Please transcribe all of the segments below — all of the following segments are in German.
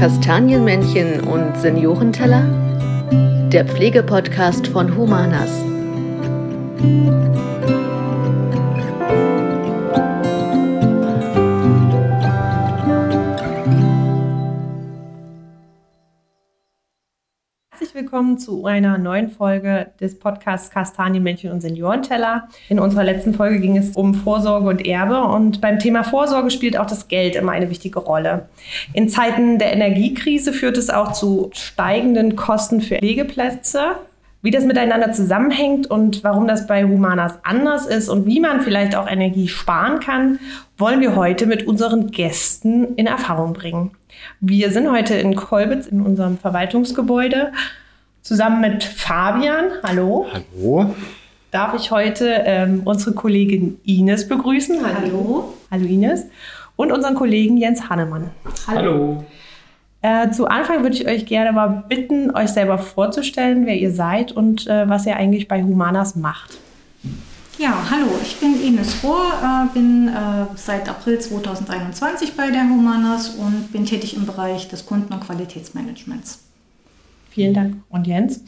Kastanienmännchen und Seniorenteller? Der Pflegepodcast von Humanas. Willkommen zu einer neuen Folge des Podcasts Kastanienmännchen und Seniorenteller. In unserer letzten Folge ging es um Vorsorge und Erbe und beim Thema Vorsorge spielt auch das Geld immer eine wichtige Rolle. In Zeiten der Energiekrise führt es auch zu steigenden Kosten für Pflegeplätze. Wie das miteinander zusammenhängt und warum das bei Humanas anders ist und wie man vielleicht auch Energie sparen kann, wollen wir heute mit unseren Gästen in Erfahrung bringen. Wir sind heute in Kolbitz in unserem Verwaltungsgebäude Zusammen mit Fabian, hallo. Hallo. Darf ich heute ähm, unsere Kollegin Ines begrüßen? Hallo. Hallo, hallo Ines. Und unseren Kollegen Jens Hannemann. Hallo. Äh, zu Anfang würde ich euch gerne mal bitten, euch selber vorzustellen, wer ihr seid und äh, was ihr eigentlich bei Humanas macht. Ja, hallo, ich bin Ines Rohr, äh, bin äh, seit April 2021 bei der Humanas und bin tätig im Bereich des Kunden- und Qualitätsmanagements. Vielen Dank. Und Jens?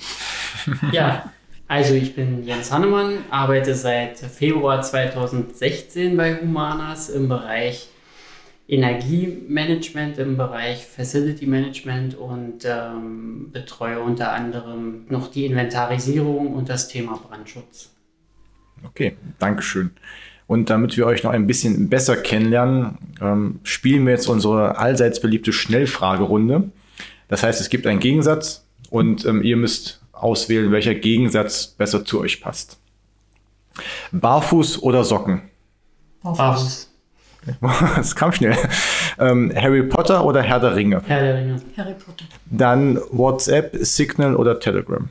ja, also ich bin Jens Hannemann, arbeite seit Februar 2016 bei Humanas im Bereich Energiemanagement, im Bereich Facility Management und ähm, betreue unter anderem noch die Inventarisierung und das Thema Brandschutz. Okay, Dankeschön. Und damit wir euch noch ein bisschen besser kennenlernen, ähm, spielen wir jetzt unsere allseits beliebte Schnellfragerunde. Das heißt, es gibt einen Gegensatz und ähm, ihr müsst auswählen, welcher Gegensatz besser zu euch passt. Barfuß oder Socken? Barfuß. Das kam schnell. Ähm, Harry Potter oder Herr der Ringe? Herr der Ringe. Harry Potter. Dann WhatsApp, Signal oder Telegram?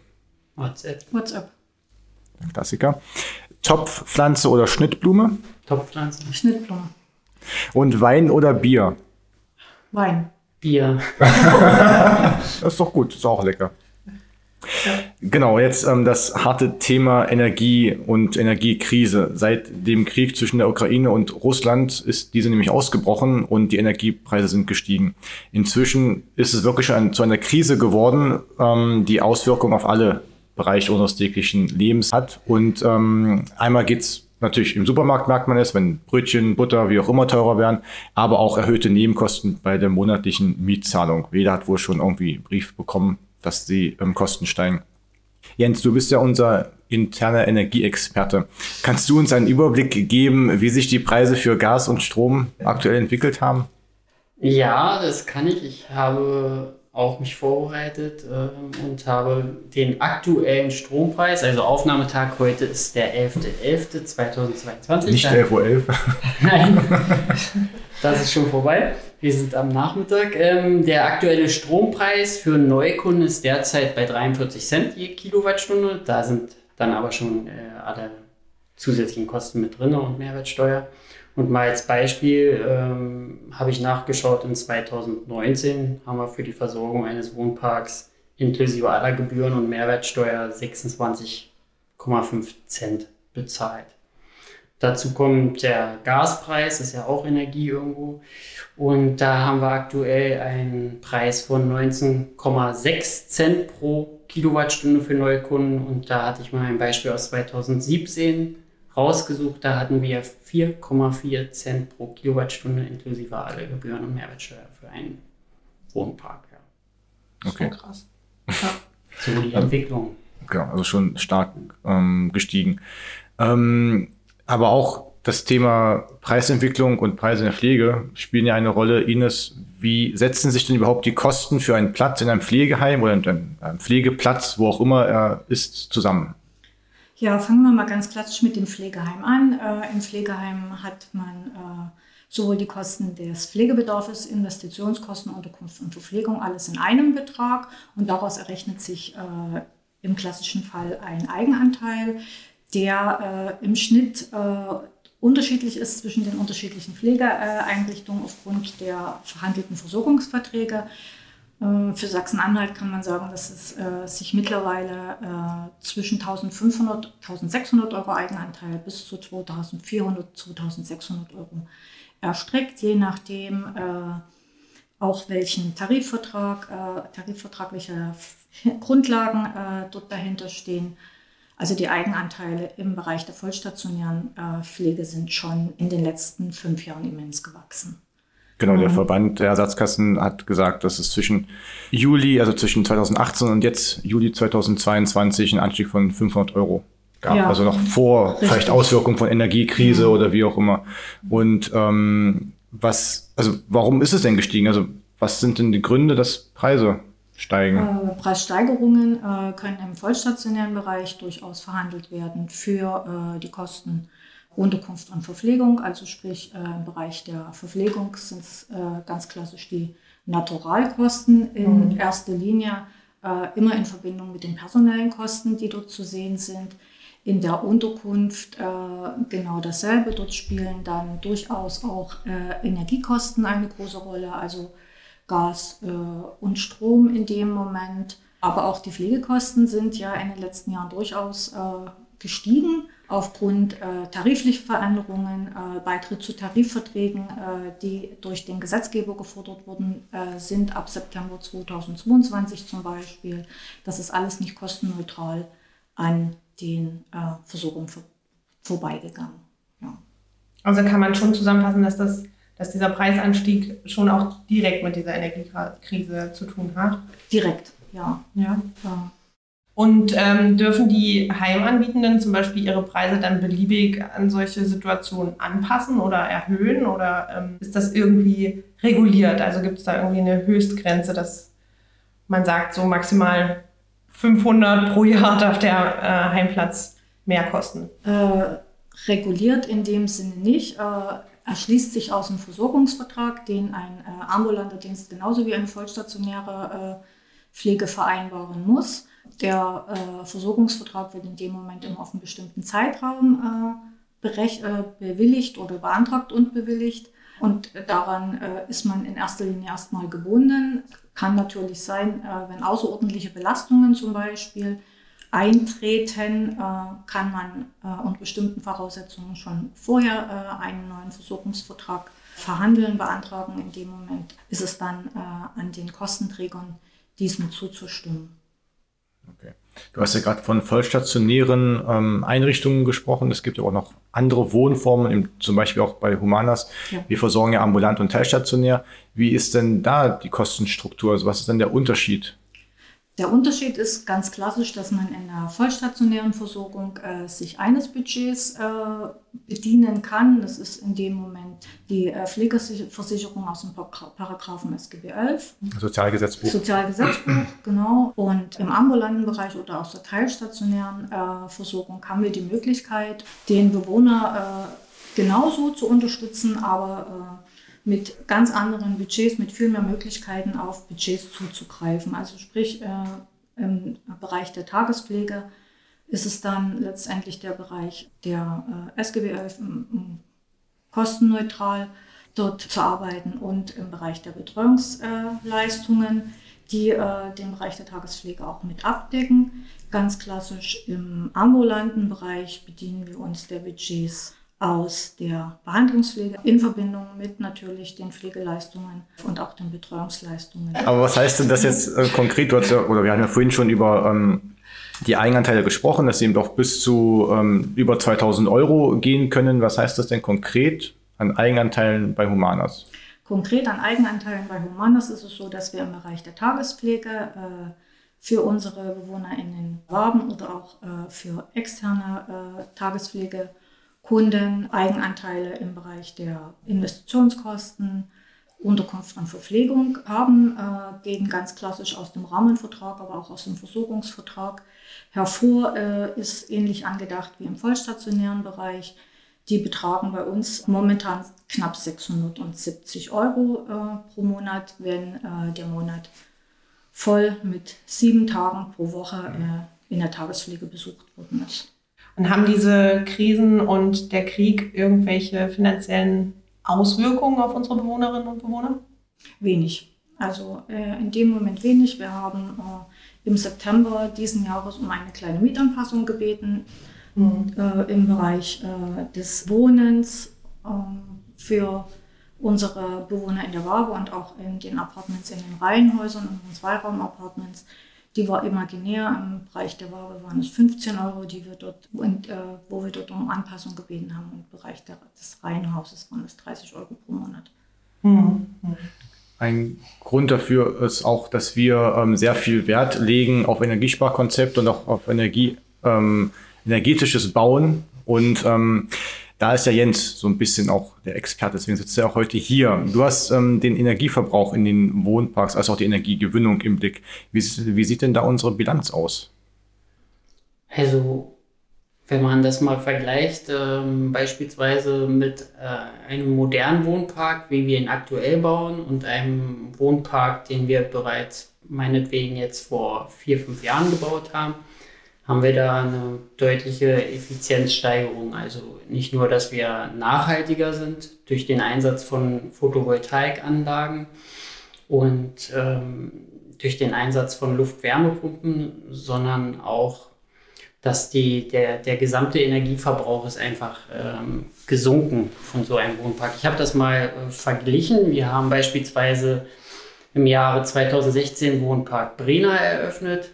WhatsApp. WhatsApp. Klassiker. Topfpflanze oder Schnittblume? Topfpflanze. Schnittblume. Und Wein oder Bier? Wein. Bier. das ist doch gut, ist auch lecker. Genau, jetzt ähm, das harte Thema Energie und Energiekrise. Seit dem Krieg zwischen der Ukraine und Russland ist diese nämlich ausgebrochen und die Energiepreise sind gestiegen. Inzwischen ist es wirklich ein, zu einer Krise geworden, ähm, die Auswirkungen auf alle Bereiche unseres täglichen Lebens hat. Und ähm, einmal geht's Natürlich im Supermarkt merkt man es, wenn Brötchen, Butter, wie auch immer teurer werden, aber auch erhöhte Nebenkosten bei der monatlichen Mietzahlung. Jeder hat wohl schon irgendwie einen Brief bekommen, dass die ähm, Kosten steigen. Jens, du bist ja unser interner Energieexperte. Kannst du uns einen Überblick geben, wie sich die Preise für Gas und Strom aktuell entwickelt haben? Ja, das kann ich. Ich habe auch mich vorbereitet äh, und habe den aktuellen Strompreis, also Aufnahmetag heute ist der 11.11.2022. Nicht 11.11 Uhr. .11. Nein, das ist schon vorbei. Wir sind am Nachmittag. Ähm, der aktuelle Strompreis für Neukunden ist derzeit bei 43 Cent je Kilowattstunde. Da sind dann aber schon äh, alle zusätzlichen Kosten mit drin und Mehrwertsteuer. Und mal als Beispiel ähm, habe ich nachgeschaut, in 2019 haben wir für die Versorgung eines Wohnparks inklusive aller Gebühren und Mehrwertsteuer 26,5 Cent bezahlt. Dazu kommt der Gaspreis, ist ja auch Energie irgendwo. Und da haben wir aktuell einen Preis von 19,6 Cent pro Kilowattstunde für Neukunden. Und da hatte ich mal ein Beispiel aus 2017 rausgesucht. Da hatten wir 4,4 Cent pro Kilowattstunde inklusive aller Gebühren und Mehrwertsteuer für einen Wohnpark. Ja. Okay. So krass. Ja. So die Entwicklung. Genau, also schon stark ähm, gestiegen. Ähm, aber auch das Thema Preisentwicklung und Preise in der Pflege spielen ja eine Rolle. Ines, wie setzen sich denn überhaupt die Kosten für einen Platz in einem Pflegeheim oder in einem Pflegeplatz, wo auch immer er ist, zusammen? Ja, fangen wir mal ganz klassisch mit dem Pflegeheim an. Äh, Im Pflegeheim hat man äh, sowohl die Kosten des Pflegebedarfs, Investitionskosten, Unterkunft und Verpflegung, alles in einem Betrag. Und daraus errechnet sich äh, im klassischen Fall ein Eigenanteil, der äh, im Schnitt äh, unterschiedlich ist zwischen den unterschiedlichen Pflegeeinrichtungen aufgrund der verhandelten Versorgungsverträge. Äh, für Sachsen-Anhalt kann man sagen, dass es äh, sich mittlerweile äh, zwischen 1500, 1600 Euro Eigenanteil bis zu 2400, 2600 Euro erstreckt, je nachdem, äh, auch welchen Tarifvertrag, äh, tarifvertragliche Grundlagen äh, dort dahinter stehen. Also die Eigenanteile im Bereich der vollstationären Pflege sind schon in den letzten fünf Jahren immens gewachsen. Genau, der mhm. Verband der Ersatzkassen hat gesagt, dass es zwischen Juli, also zwischen 2018 und jetzt Juli 2022 einen Anstieg von 500 Euro gab. Ja. Also noch vor Richtig. vielleicht Auswirkungen von Energiekrise mhm. oder wie auch immer. Und ähm, was, also warum ist es denn gestiegen? Also was sind denn die Gründe, dass Preise steigen? Äh, Preissteigerungen äh, können im vollstationären Bereich durchaus verhandelt werden für äh, die Kosten Unterkunft und Verpflegung. Also sprich äh, im Bereich der Verpflegung sind es äh, ganz klassisch die Naturalkosten in mhm. erster Linie, äh, immer in Verbindung mit den personellen Kosten, die dort zu sehen sind. In der Unterkunft genau dasselbe. Dort spielen dann durchaus auch Energiekosten eine große Rolle. Also Gas äh, und Strom in dem Moment. Aber auch die Pflegekosten sind ja in den letzten Jahren durchaus äh, gestiegen aufgrund äh, tariflicher Veränderungen, äh, Beitritt zu Tarifverträgen, äh, die durch den Gesetzgeber gefordert wurden, äh, sind ab September 2022 zum Beispiel. Das ist alles nicht kostenneutral an den äh, Versorgungen vor vorbeigegangen. Ja. Also kann man schon zusammenfassen, dass das dass dieser Preisanstieg schon auch direkt mit dieser Energiekrise zu tun hat? Direkt, ja. ja. ja. Und ähm, dürfen die Heimanbietenden zum Beispiel ihre Preise dann beliebig an solche Situationen anpassen oder erhöhen? Oder ähm, ist das irgendwie reguliert? Also gibt es da irgendwie eine Höchstgrenze, dass man sagt, so maximal 500 pro Jahr darf der äh, Heimplatz mehr kosten? Äh, reguliert in dem Sinne nicht. Äh, erschließt sich aus dem Versorgungsvertrag, den ein äh, ambulanter Dienst genauso wie eine vollstationäre äh, Pflege vereinbaren muss. Der äh, Versorgungsvertrag wird in dem Moment immer auf einen bestimmten Zeitraum äh, äh, bewilligt oder beantragt und bewilligt. Und daran äh, ist man in erster Linie erstmal gebunden. Kann natürlich sein, wenn außerordentliche Belastungen zum Beispiel eintreten, äh, kann man äh, unter bestimmten Voraussetzungen schon vorher äh, einen neuen Versorgungsvertrag verhandeln, beantragen. In dem Moment ist es dann an den Kostenträgern, diesem zuzustimmen. Okay. Du hast ja gerade von vollstationären ähm, Einrichtungen gesprochen. Es gibt ja auch noch andere Wohnformen, im, zum Beispiel auch bei Humanas. Ja. Wir versorgen ja ambulant und teilstationär. Wie ist denn da die Kostenstruktur? Also was ist denn der Unterschied? Der Unterschied ist ganz klassisch, dass man in der vollstationären Versorgung äh, sich eines Budgets äh, bedienen kann. Das ist in dem Moment die äh, Pflegeversicherung aus dem Paragraphen SGB 11. Sozialgesetzbuch. Sozialgesetzbuch, genau. Und im ambulanten Bereich oder aus der teilstationären äh, Versorgung haben wir die Möglichkeit, den Bewohner äh, genauso zu unterstützen, aber äh, mit ganz anderen Budgets, mit viel mehr Möglichkeiten auf Budgets zuzugreifen. Also sprich, äh, im Bereich der Tagespflege ist es dann letztendlich der Bereich der äh, SGB 11 kostenneutral dort zu arbeiten und im Bereich der Betreuungsleistungen, die äh, den Bereich der Tagespflege auch mit abdecken. Ganz klassisch im ambulanten Bereich bedienen wir uns der Budgets aus der Behandlungspflege in Verbindung mit natürlich den Pflegeleistungen und auch den Betreuungsleistungen. Aber was heißt denn das jetzt äh, konkret? Du hast ja, oder wir haben ja vorhin schon über ähm, die Eigenanteile gesprochen, dass sie eben doch bis zu ähm, über 2000 Euro gehen können. Was heißt das denn konkret an Eigenanteilen bei Humanas? Konkret an Eigenanteilen bei Humanas ist es so, dass wir im Bereich der Tagespflege äh, für unsere BewohnerInnen werben oder auch äh, für externe äh, Tagespflege Kunden Eigenanteile im Bereich der Investitionskosten, Unterkunft und Verpflegung haben, äh, gehen ganz klassisch aus dem Rahmenvertrag, aber auch aus dem Versorgungsvertrag hervor, äh, ist ähnlich angedacht wie im vollstationären Bereich. Die betragen bei uns momentan knapp 670 Euro äh, pro Monat, wenn äh, der Monat voll mit sieben Tagen pro Woche äh, in der Tagespflege besucht worden ist. Und haben diese Krisen und der Krieg irgendwelche finanziellen Auswirkungen auf unsere Bewohnerinnen und Bewohner? Wenig. Also äh, in dem Moment wenig. Wir haben äh, im September diesen Jahres um eine kleine Mietanpassung gebeten mhm. äh, im Bereich äh, des Wohnens ähm, für unsere Bewohner in der Waage und auch in den Apartments in den Reihenhäusern, in den Zweiraum-Apartments, die war imaginär. Im Bereich der Waage waren es 15 Euro, die wir dort, und, äh, wo wir dort um Anpassung gebeten haben. Und im Bereich der, des Reihenhauses waren es 30 Euro pro Monat. Mhm. Ein Grund dafür ist auch, dass wir ähm, sehr viel Wert legen auf Energiesparkonzepte und auch auf Energie, ähm, energetisches Bauen. Und ähm, da ist ja Jens so ein bisschen auch der Experte, deswegen sitzt er auch heute hier. Du hast ähm, den Energieverbrauch in den Wohnparks, also auch die Energiegewinnung im Blick. Wie, wie sieht denn da unsere Bilanz aus? Also, wenn man das mal vergleicht, ähm, beispielsweise mit äh, einem modernen Wohnpark, wie wir ihn aktuell bauen, und einem Wohnpark, den wir bereits meinetwegen jetzt vor vier, fünf Jahren gebaut haben, haben wir da eine deutliche Effizienzsteigerung. Also nicht nur, dass wir nachhaltiger sind durch den Einsatz von Photovoltaikanlagen und ähm, durch den Einsatz von Luft-Wärmepumpen, sondern auch, dass die, der, der gesamte Energieverbrauch ist einfach ähm, gesunken von so einem Wohnpark. Ich habe das mal äh, verglichen. Wir haben beispielsweise im Jahre 2016 Wohnpark Brena eröffnet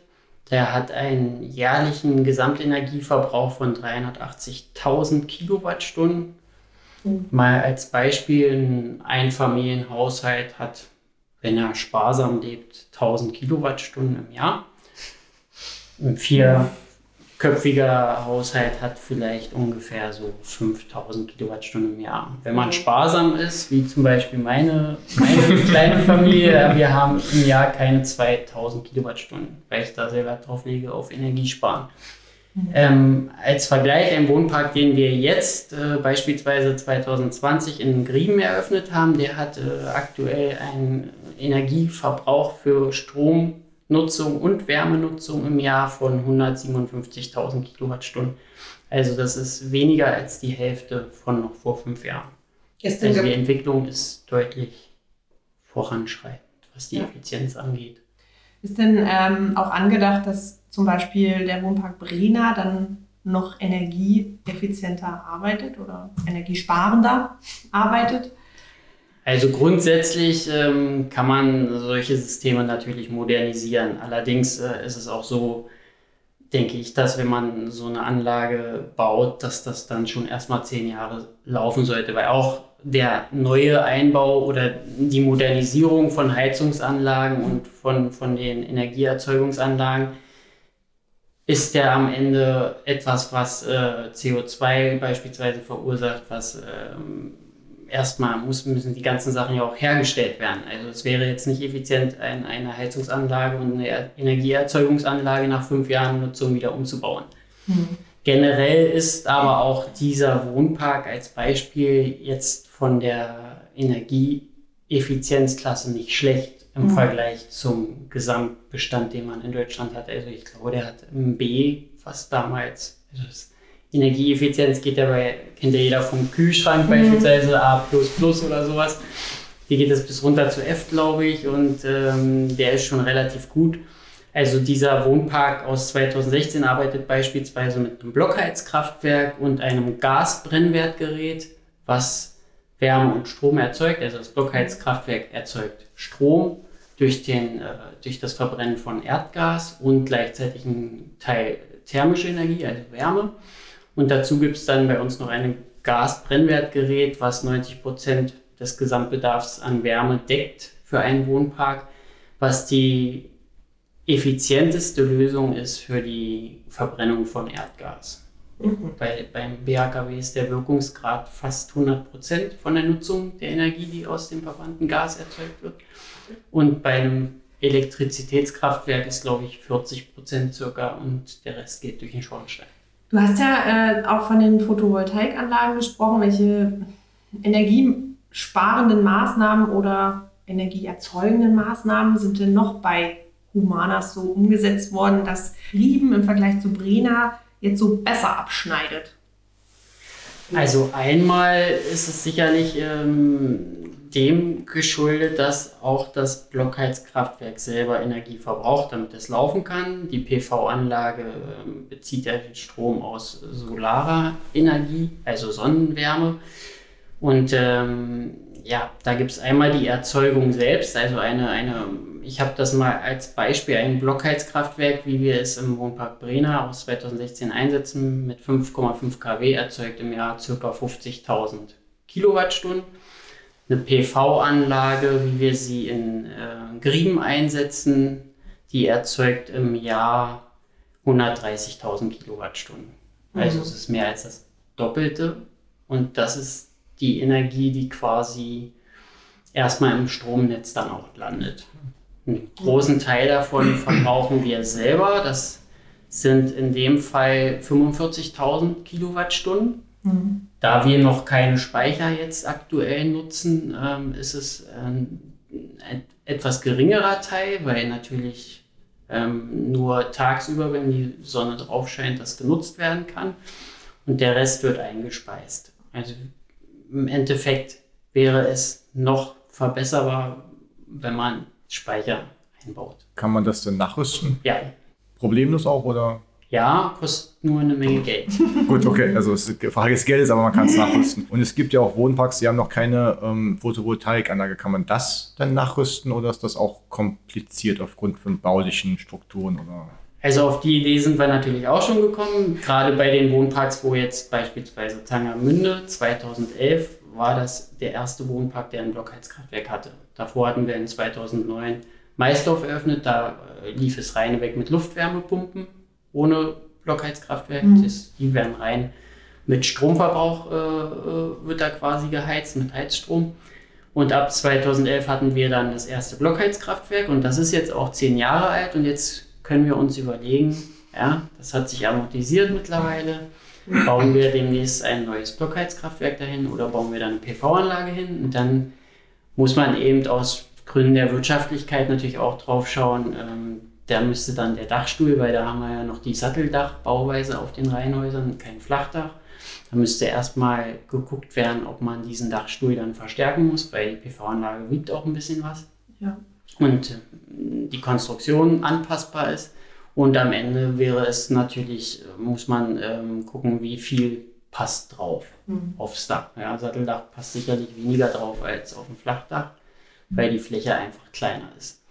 der hat einen jährlichen Gesamtenergieverbrauch von 380.000 Kilowattstunden. Mhm. Mal als Beispiel, ein Einfamilienhaushalt hat, wenn er sparsam lebt, 1000 Kilowattstunden im Jahr. Vier, köpfiger Haushalt hat vielleicht ungefähr so 5000 Kilowattstunden im Jahr. Wenn man sparsam ist, wie zum Beispiel meine, meine kleine Familie, wir haben im Jahr keine 2000 Kilowattstunden, weil ich da sehr Wert drauf lege, auf Energiesparen. Mhm. Ähm, als Vergleich, ein Wohnpark, den wir jetzt äh, beispielsweise 2020 in Grieben eröffnet haben, der hat äh, aktuell einen Energieverbrauch für Strom Nutzung und Wärmenutzung im Jahr von 157.000 Kilowattstunden. Also das ist weniger als die Hälfte von noch vor fünf Jahren. also die Entwicklung ist deutlich voranschreitend, was die ja. Effizienz angeht. Ist denn ähm, auch angedacht, dass zum Beispiel der Wohnpark Brena dann noch energieeffizienter arbeitet oder energiesparender arbeitet? Also grundsätzlich ähm, kann man solche Systeme natürlich modernisieren. Allerdings äh, ist es auch so, denke ich, dass wenn man so eine Anlage baut, dass das dann schon erstmal zehn Jahre laufen sollte, weil auch der neue Einbau oder die Modernisierung von Heizungsanlagen und von, von den Energieerzeugungsanlagen ist ja am Ende etwas, was äh, CO2 beispielsweise verursacht, was ähm, erstmal muss, müssen die ganzen Sachen ja auch hergestellt werden. Also es wäre jetzt nicht effizient, ein, eine Heizungsanlage und eine Energieerzeugungsanlage nach fünf Jahren Nutzung wieder umzubauen. Mhm. Generell ist aber auch dieser Wohnpark als Beispiel jetzt von der Energieeffizienzklasse nicht schlecht im mhm. Vergleich zum Gesamtbestand, den man in Deutschland hat. Also ich glaube, der hat ein B, was damals, also das Energieeffizienz geht ja bei, kennt ja jeder vom Kühlschrank mhm. beispielsweise A oder sowas. Hier geht es bis runter zu F, glaube ich, und ähm, der ist schon relativ gut. Also dieser Wohnpark aus 2016 arbeitet beispielsweise mit einem Blockheizkraftwerk und einem Gasbrennwertgerät, was Wärme und Strom erzeugt. Also das Blockheizkraftwerk erzeugt Strom durch, den, äh, durch das Verbrennen von Erdgas und gleichzeitig einen Teil thermische Energie, also Wärme. Und dazu gibt es dann bei uns noch ein Gasbrennwertgerät, was 90 Prozent des Gesamtbedarfs an Wärme deckt für einen Wohnpark, was die effizienteste Lösung ist für die Verbrennung von Erdgas. Mhm. Bei, beim BHKW ist der Wirkungsgrad fast 100 Prozent von der Nutzung der Energie, die aus dem verbrannten Gas erzeugt wird. Und bei einem Elektrizitätskraftwerk ist, glaube ich, 40 Prozent circa und der Rest geht durch den Schornstein. Du hast ja äh, auch von den Photovoltaikanlagen gesprochen. Welche energiesparenden Maßnahmen oder energieerzeugenden Maßnahmen sind denn noch bei Humanas so umgesetzt worden, dass Rieben im Vergleich zu Brena jetzt so besser abschneidet? Also einmal ist es sicherlich ähm, dem geschuldet, dass auch das Blockheizkraftwerk selber Energie verbraucht, damit es laufen kann. Die PV-Anlage äh, bezieht ja den Strom aus solarer Energie, also Sonnenwärme. Und ähm, ja, da gibt es einmal die Erzeugung selbst, also eine, eine ich habe das mal als Beispiel, ein Blockheizkraftwerk, wie wir es im Wohnpark Brena aus 2016 einsetzen, mit 5,5 kW erzeugt im Jahr ca. 50.000 Kilowattstunden. Eine PV-Anlage, wie wir sie in äh, Grieben einsetzen, die erzeugt im Jahr 130.000 Kilowattstunden. Also mhm. es ist mehr als das Doppelte. Und das ist die Energie, die quasi erstmal im Stromnetz dann auch landet. Einen großen Teil davon verbrauchen wir selber. Das sind in dem Fall 45.000 Kilowattstunden. Mhm. Da wir noch keine Speicher jetzt aktuell nutzen, ähm, ist es ein, ein, etwas geringerer Teil, weil natürlich ähm, nur tagsüber, wenn die Sonne drauf scheint, das genutzt werden kann. Und der Rest wird eingespeist. Also im Endeffekt wäre es noch verbesserbar, wenn man Speicher einbaut. Kann man das denn nachrüsten? Ja. Problemlos auch oder? Ja, kostet nur eine Menge Geld. Gut, okay, also die Frage des Geldes, aber man kann es nachrüsten. Und es gibt ja auch Wohnparks, die haben noch keine ähm, Photovoltaikanlage. Kann man das dann nachrüsten oder ist das auch kompliziert aufgrund von baulichen Strukturen oder? Also auf die Idee sind wir natürlich auch schon gekommen. Gerade bei den Wohnparks, wo jetzt beispielsweise Tangermünde 2011 war das der erste Wohnpark, der ein Blockheizkraftwerk hatte. Davor hatten wir in 2009 Maisdorf eröffnet, da äh, lief es rein weg mit Luftwärmepumpen ohne Blockheizkraftwerk. Mhm. Das, die werden rein mit Stromverbrauch äh, äh, wird da quasi geheizt, mit Heizstrom. Und ab 2011 hatten wir dann das erste Blockheizkraftwerk und das ist jetzt auch zehn Jahre alt und jetzt können wir uns überlegen, ja, das hat sich amortisiert mittlerweile. Bauen wir demnächst ein neues Blockheizkraftwerk dahin oder bauen wir dann eine PV-Anlage hin? Und dann muss man eben aus Gründen der Wirtschaftlichkeit natürlich auch drauf schauen. Ähm, da müsste dann der Dachstuhl, weil da haben wir ja noch die Satteldachbauweise auf den Reihenhäusern, kein Flachdach. Da müsste erstmal geguckt werden, ob man diesen Dachstuhl dann verstärken muss, weil die PV-Anlage wiegt auch ein bisschen was. Ja. Und äh, die Konstruktion anpassbar ist. Und am Ende wäre es natürlich, äh, muss man ähm, gucken, wie viel passt drauf mhm. aufs Dach. Ja, Satteldach passt sicherlich weniger drauf als auf dem Flachdach, weil die Fläche einfach kleiner ist.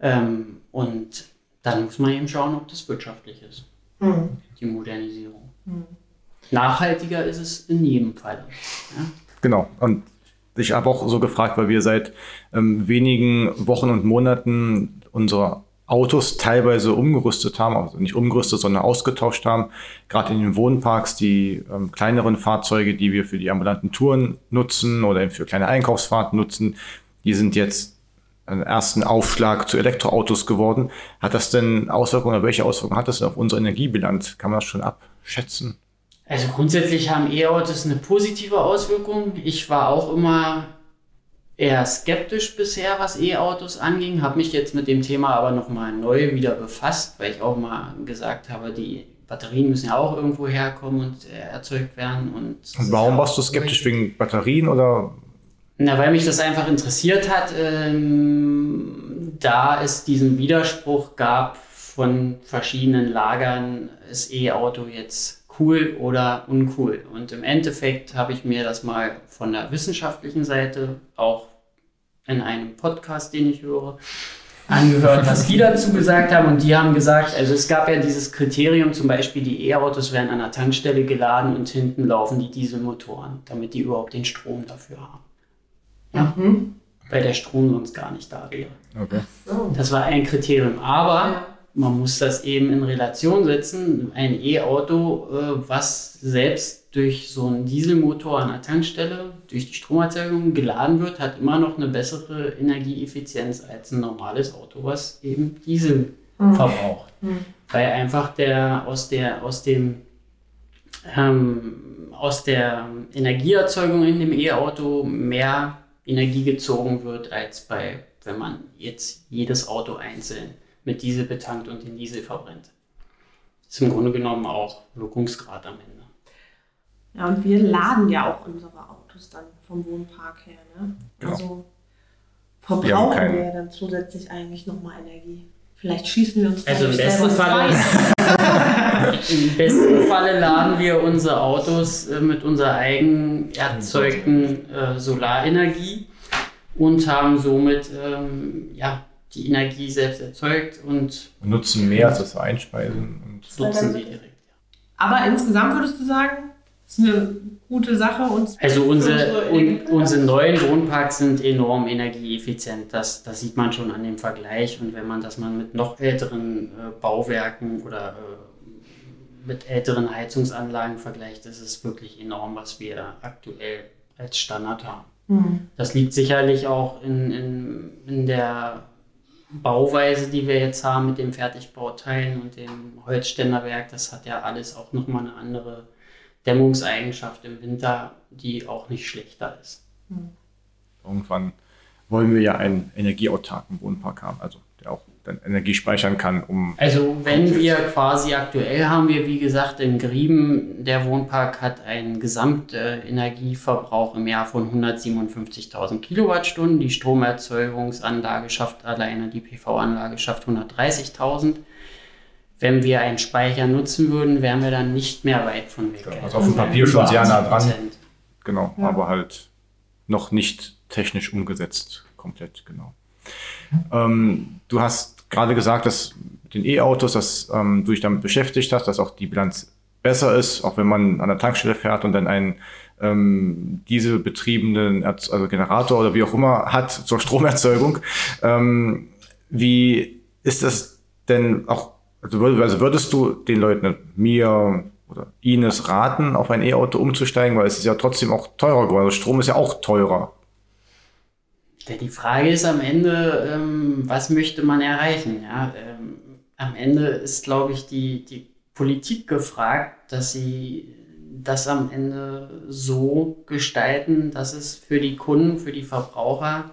Ähm, und dann muss man eben schauen, ob das wirtschaftlich ist, mhm. die Modernisierung. Mhm. Nachhaltiger ist es in jedem Fall. Ja? Genau. Und ich habe auch so gefragt, weil wir seit ähm, wenigen Wochen und Monaten unsere Autos teilweise umgerüstet haben, also nicht umgerüstet, sondern ausgetauscht haben. Gerade in den Wohnparks, die ähm, kleineren Fahrzeuge, die wir für die ambulanten Touren nutzen oder für kleine Einkaufsfahrten nutzen, die sind jetzt einen ersten Aufschlag zu Elektroautos geworden. Hat das denn Auswirkungen oder welche Auswirkungen hat das denn auf unsere Energiebilanz? Kann man das schon abschätzen? Also grundsätzlich haben E-Autos eine positive Auswirkung. Ich war auch immer eher skeptisch bisher, was E-Autos anging, habe mich jetzt mit dem Thema aber nochmal neu wieder befasst, weil ich auch mal gesagt habe, die Batterien müssen ja auch irgendwo herkommen und äh, erzeugt werden. Und, und warum warst du skeptisch wegen Batterien oder? Na, weil mich das einfach interessiert hat, ähm, da es diesen Widerspruch gab von verschiedenen Lagern, ist E-Auto jetzt cool oder uncool. Und im Endeffekt habe ich mir das mal von der wissenschaftlichen Seite auch in einem Podcast, den ich höre, angehört, was die dazu gesagt haben. Und die haben gesagt, also es gab ja dieses Kriterium, zum Beispiel die E-Autos werden an der Tankstelle geladen und hinten laufen die Dieselmotoren, damit die überhaupt den Strom dafür haben. Ja? Mhm. Weil der Strom sonst gar nicht da wäre. Okay. Das war ein Kriterium. Aber ja man muss das eben in Relation setzen. Ein E-Auto, äh, was selbst durch so einen Dieselmotor an der Tankstelle, durch die Stromerzeugung geladen wird, hat immer noch eine bessere Energieeffizienz als ein normales Auto, was eben Diesel mhm. verbraucht. Mhm. Weil einfach der aus der aus dem ähm, aus der Energieerzeugung in dem E-Auto mehr Energie gezogen wird als bei wenn man jetzt jedes Auto einzeln mit Diesel betankt und den Diesel verbrennt. Das ist im Grunde genommen auch Wirkungsgrad am Ende. Ja, und wir laden ja auch unsere Autos dann vom Wohnpark her. Ne? Ja. Also verbrauchen wir, wir dann zusätzlich eigentlich nochmal Energie. Vielleicht schießen wir uns Also im besten Falle, im besten Falle laden wir unsere Autos äh, mit unserer eigen erzeugten äh, Solarenergie und haben somit ähm, ja, die Energie selbst erzeugt und Wir nutzen mehr, als wir einspeisen. Und nutzen sie direkt. Aber insgesamt würdest du sagen, ist eine gute Sache. Uns Also unsere, un, Energiepläne? unsere neuen Wohnparks sind enorm energieeffizient. Das, das sieht man schon an dem Vergleich. Und wenn man das mal mit noch älteren äh, Bauwerken oder äh, mit älteren Heizungsanlagen vergleicht, ist es wirklich enorm, was wir aktuell als Standard haben. Hm. Das liegt sicherlich auch in, in, in der Bauweise, die wir jetzt haben mit den Fertigbauteilen und dem Holzständerwerk. Das hat ja alles auch nochmal eine andere Dämmungseigenschaft im Winter, die auch nicht schlechter ist. irgendwann wollen wir ja einen energieautarken Wohnpark haben, also der auch dann Energie speichern kann, um Also wenn wir quasi aktuell haben wir, wie gesagt, in Grieben, der Wohnpark hat einen Gesamtenergieverbrauch im Jahr von 157.000 Kilowattstunden. Die Stromerzeugungsanlage schafft alleine, die PV-Anlage schafft 130.000. Wenn wir einen Speicher nutzen würden, wären wir dann nicht mehr weit von weg. Also auf dem Papier schon sehr nah dran. 80%. Genau, aber halt noch nicht technisch umgesetzt, komplett, genau. Ähm, du hast gerade gesagt, dass mit den E-Autos, dass ähm, du dich damit beschäftigt hast, dass auch die Bilanz besser ist, auch wenn man an der Tankstelle fährt und dann einen ähm, dieselbetriebenen also Generator oder wie auch immer hat zur Stromerzeugung. Ähm, wie ist das denn auch, also würd- also würdest du den Leuten, mir oder Ines raten, auf ein E-Auto umzusteigen, weil es ist ja trotzdem auch teurer geworden. Also Strom ist ja auch teurer. Die Frage ist am Ende, ähm, was möchte man erreichen? Ja? Ähm, am Ende ist, glaube ich, die, die Politik gefragt, dass sie das am Ende so gestalten, dass es für die Kunden, für die Verbraucher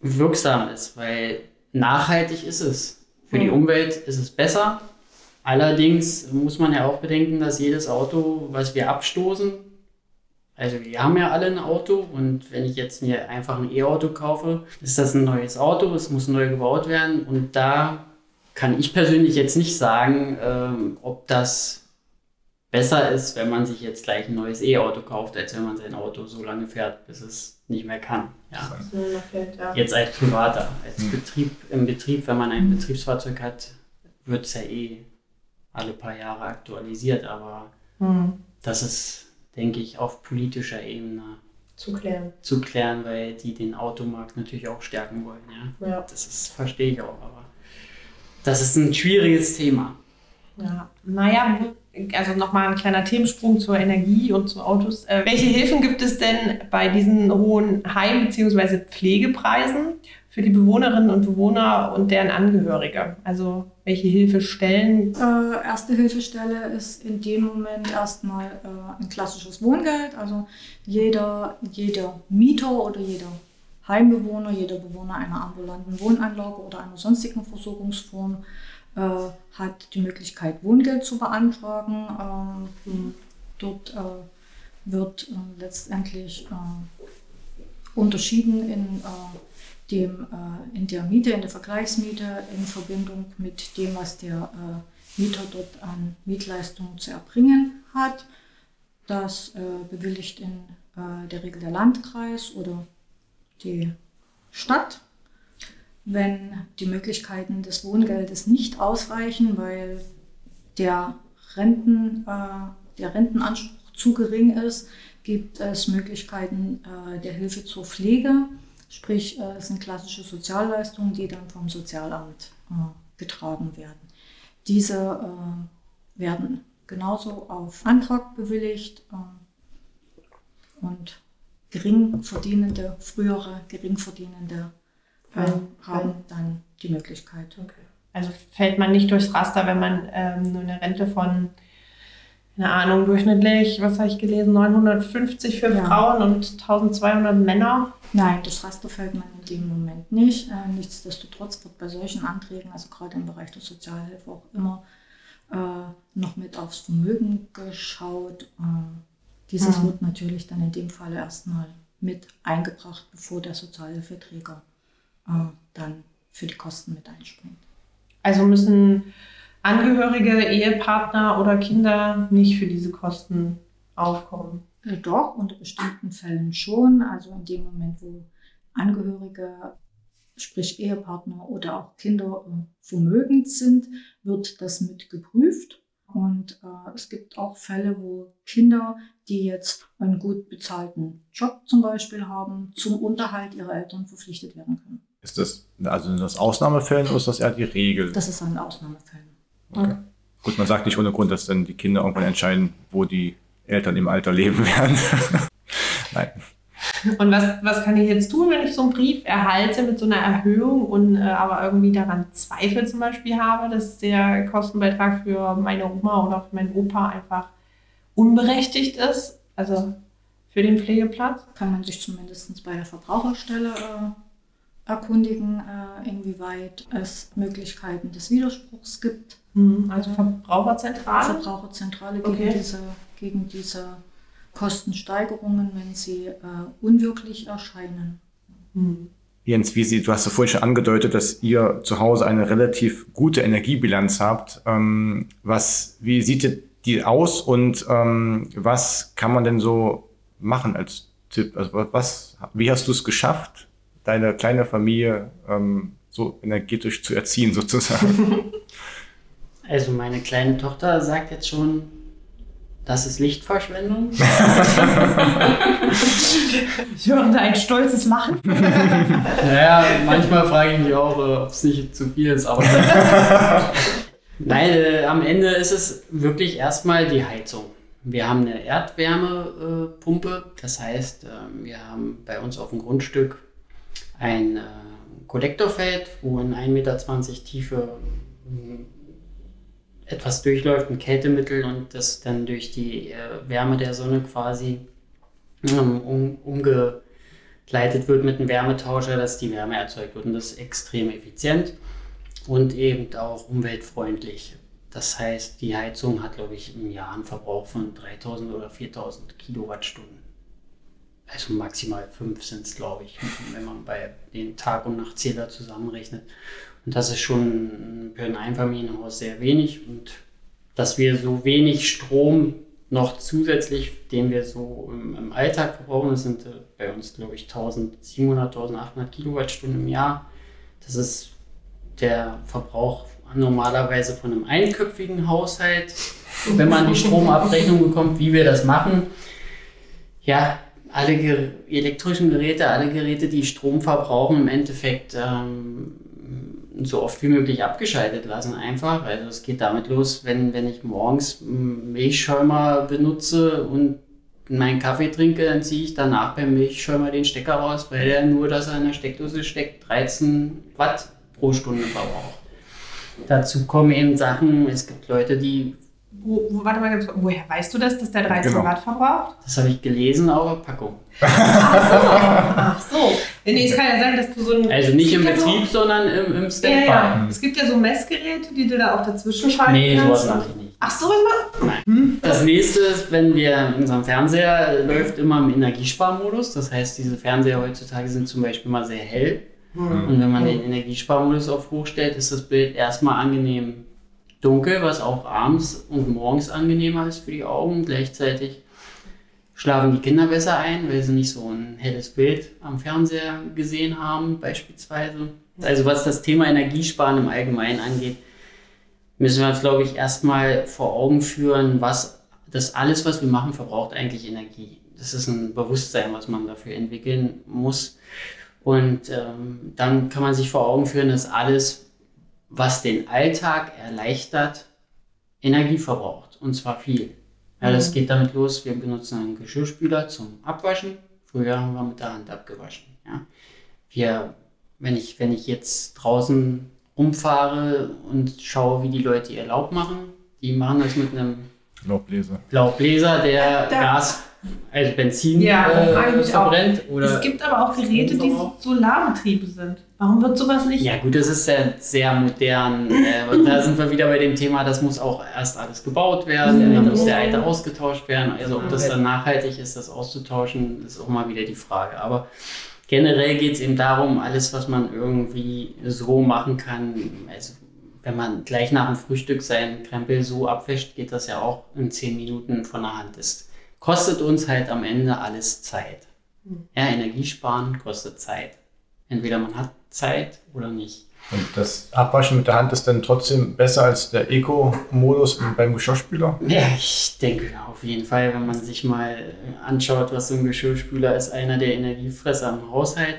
wirksam ist, weil nachhaltig ist es. Für die Umwelt ist es besser. Allerdings muss man ja auch bedenken, dass jedes Auto, was wir abstoßen, also wir haben ja alle ein Auto und wenn ich jetzt mir einfach ein E-Auto kaufe, ist das ein neues Auto, es muss neu gebaut werden und da kann ich persönlich jetzt nicht sagen, ähm, ob das besser ist, wenn man sich jetzt gleich ein neues E-Auto kauft, als wenn man sein Auto so lange fährt, bis es nicht mehr kann. Ja. Ja. Jetzt als Privater, als Betrieb, im Betrieb, wenn man ein Betriebsfahrzeug hat, wird es ja eh alle paar Jahre aktualisiert, aber Hm. das ist, denke ich, auf politischer Ebene Zu klären. zu klären, weil die den Automarkt natürlich auch stärken wollen. Ja? Ja. Das ist, verstehe ich auch, aber das ist ein schwieriges Thema. Ja, naja, also nochmal ein kleiner Themensprung zur Energie und zu Autos. Äh, welche Hilfen gibt es denn bei diesen hohen Heim- bzw. Pflegepreisen für die Bewohnerinnen und Bewohner und deren Angehörige? Also welche Hilfestellen? Äh, erste Hilfestelle ist in dem Moment erstmal äh, ein klassisches Wohngeld. Also jeder, jeder Mieter oder jeder Heimbewohner, jeder Bewohner einer ambulanten Wohnanlage oder einer sonstigen Versorgungsform äh, hat die Möglichkeit, Wohngeld zu beantragen. Ähm, dort äh, wird äh, letztendlich äh, unterschieden in äh, dem, äh, in der Miete, in der Vergleichsmiete in Verbindung mit dem, was der Mieter dort an Mietleistungen zu erbringen hat. Das bewilligt in der Regel der Landkreis oder die Stadt. Wenn die Möglichkeiten des Wohngeldes nicht ausreichen, weil der, Renten, äh, der Rentenanspruch zu gering ist, gibt es Möglichkeiten äh, der Hilfe zur Pflege. Sprich, äh, es sind klassische Sozialleistungen, die dann vom Sozialamt äh, getragen werden. Diese äh, werden genauso auf Antrag bewilligt äh, und geringverdienende, frühere geringverdienende Fallen- haben dann die Möglichkeit. Also fällt man nicht durchs Raster, wenn man ähm, nur eine Rente von, keine Ahnung, durchschnittlich, was habe ich gelesen, 950 für Ja. Frauen und 1200 Männer. Nein, das Raster fällt man in dem Moment nicht. Äh, nichtsdestotrotz wird bei solchen Anträgen, also gerade im Bereich der Sozialhilfe, auch immer äh, noch mit aufs Vermögen geschaut. Äh, dieses Mhm. wird natürlich dann in dem Fall erstmal mit eingebracht, bevor der Sozialhilfeträger dann für die Kosten mit einspringt. Also müssen Angehörige, Ehepartner oder Kinder nicht für diese Kosten aufkommen? Äh, doch, unter bestimmten Fällen schon. Also in dem Moment, wo Angehörige, sprich Ehepartner oder auch Kinder äh, vermögend sind, wird das mit geprüft. Und äh, es gibt auch Fälle, wo Kinder, die jetzt einen gut bezahlten Job zum Beispiel haben, zum Unterhalt ihrer Eltern verpflichtet werden können. Ist das also in das Ausnahmefällen oder ist das eher die Regel? Das ist an Ausnahmefällen. Okay. Gut, man sagt nicht ohne Grund, dass dann die Kinder irgendwann entscheiden, wo die Eltern im Alter leben werden. Nein. Und was, was kann ich jetzt tun, wenn ich so einen Brief erhalte mit so einer Erhöhung und äh, aber irgendwie daran Zweifel zum Beispiel habe, dass der Kostenbeitrag für meine Oma oder für meinen Opa einfach unberechtigt ist? Also für den Pflegeplatz? Kann man sich zumindest bei der Verbraucherstelle äh, erkundigen, äh, inwieweit es Möglichkeiten des Widerspruchs gibt. Mhm, also Verbraucherzentrale? Verbraucherzentrale gegen okay. diese, gegen diese Kostensteigerungen, wenn sie äh, unwirklich erscheinen. Hm. Jens, wie Sie, du hast ja vorhin schon angedeutet, dass ihr zu Hause eine relativ gute Energiebilanz habt. Ähm, was, wie sieht die aus und ähm, was kann man denn so machen als Tipp? Also was, wie hast du es geschafft, deine kleine Familie ähm, so energetisch zu erziehen sozusagen? Also meine kleine Tochter sagt jetzt schon, das ist Lichtverschwendung. ich höre da ein stolzes Lachen. naja, manchmal frage ich mich auch, äh, ob es nicht zu viel ist, aber. Nein, äh, am Ende ist es wirklich erstmal die Heizung. Wir haben eine Erdwärmepumpe, das heißt, ähm, wir haben bei uns auf dem Grundstück ein äh, Kollektorfeld, wo in 1,20 Meter Tiefe etwas durchläuft, ein Kältemittel und das dann durch die äh, Wärme der Sonne quasi ähm, um, umgeleitet wird mit einem Wärmetauscher, dass die Wärme erzeugt wird. Und das ist extrem effizient und eben auch umweltfreundlich. Das heißt, die Heizung hat, glaube ich, im Jahr einen Verbrauch von 3000 oder 4000 Kilowattstunden. Also maximal 5 sind es, glaube ich, wenn man bei den Tag- und Nachtzähler zusammenrechnet. Und das ist schon für ein Einfamilienhaus sehr wenig. Und dass wir so wenig Strom noch zusätzlich, den wir so im, im Alltag verbrauchen, das sind äh, bei uns, glaube ich, 1700, 1800 Kilowattstunden im Jahr. Das ist der Verbrauch normalerweise von einem einköpfigen Haushalt, wenn man die Stromabrechnung bekommt, wie wir das machen. Ja, alle Ger elektrischen Geräte, alle Geräte, die Strom verbrauchen, im Endeffekt ähm, so oft wie möglich abgeschaltet lassen einfach. Also es geht damit los, wenn, wenn ich morgens Milchschäumer benutze und meinen Kaffee trinke, dann ziehe ich danach beim Milchschäumer den Stecker raus, weil der nur, dass er in der Steckdose steckt, 13 Watt pro Stunde verbraucht. Dazu kommen eben Sachen, es gibt Leute, die wo, wo, warte mal, woher weißt du das, dass der 13 genau. Watt verbraucht? Das habe ich gelesen auf der Packung. Ach so. Ach so. Nee, es kann ja sein, dass du so ein. Also nicht im Betrieb, so, sondern im, im Standby. Ja, ja. Es gibt ja so Messgeräte, die du da auch dazwischen schalten nee, kannst. Nee, sowas mache ich nicht. Ach so, was Nein. Hm. Das nächste ist, wenn wir, unser Fernseher läuft immer im Energiesparmodus. Das heißt, diese Fernseher heutzutage sind zum Beispiel mal sehr hell. Mhm. Und wenn man den Energiesparmodus auf hoch stellt, ist das Bild erstmal angenehm dunkel, was auch abends und morgens angenehmer ist für die Augen. Gleichzeitig schlafen die Kinder besser ein, weil sie nicht so ein helles Bild am Fernseher gesehen haben, beispielsweise. Also was das Thema Energiesparen im Allgemeinen angeht, müssen wir uns, glaube ich, erstmal vor Augen führen, was das alles, was wir machen, verbraucht eigentlich Energie. Das ist ein Bewusstsein, was man dafür entwickeln muss. Und ähm, dann kann man sich vor Augen führen, dass alles, was den Alltag erleichtert, Energie verbraucht. Und zwar viel. Ja, das mhm. geht damit los, wir benutzen einen Geschirrspüler zum Abwaschen. Früher haben wir mit der Hand abgewaschen. Ja. Wir, wenn, ich, wenn ich jetzt draußen rumfahre und schaue, wie die Leute ihr Laub machen, die machen das mit einem Laubbläser. Laubbläser, der da, Gas also Benzin ja, äh, verbrennt. Oder es gibt aber auch Geräte, die Solarbetriebe sind. Warum wird sowas nicht? Ja gut, das ist sehr, sehr modern. äh, da sind wir wieder bei dem Thema, das muss auch erst alles gebaut werden, dann muss der alte ausgetauscht werden. Also ob das dann nachhaltig ist, das auszutauschen, ist auch mal wieder die Frage. Aber generell geht es eben darum, alles, was man irgendwie so machen kann, also wenn man gleich nach dem Frühstück seinen Krempel so abwäscht, geht das ja auch in zehn Minuten von der Hand. Das kostet uns halt am Ende alles Zeit. Ja, Energiesparen kostet Zeit. Entweder man hat Zeit oder nicht. Und das Abwaschen mit der Hand ist dann trotzdem besser als der Eco-Modus beim Geschirrspüler? Ja, ich denke auf jeden Fall, wenn man sich mal anschaut, was so ein Geschirrspüler ist, einer der Energiefresser im Haushalt.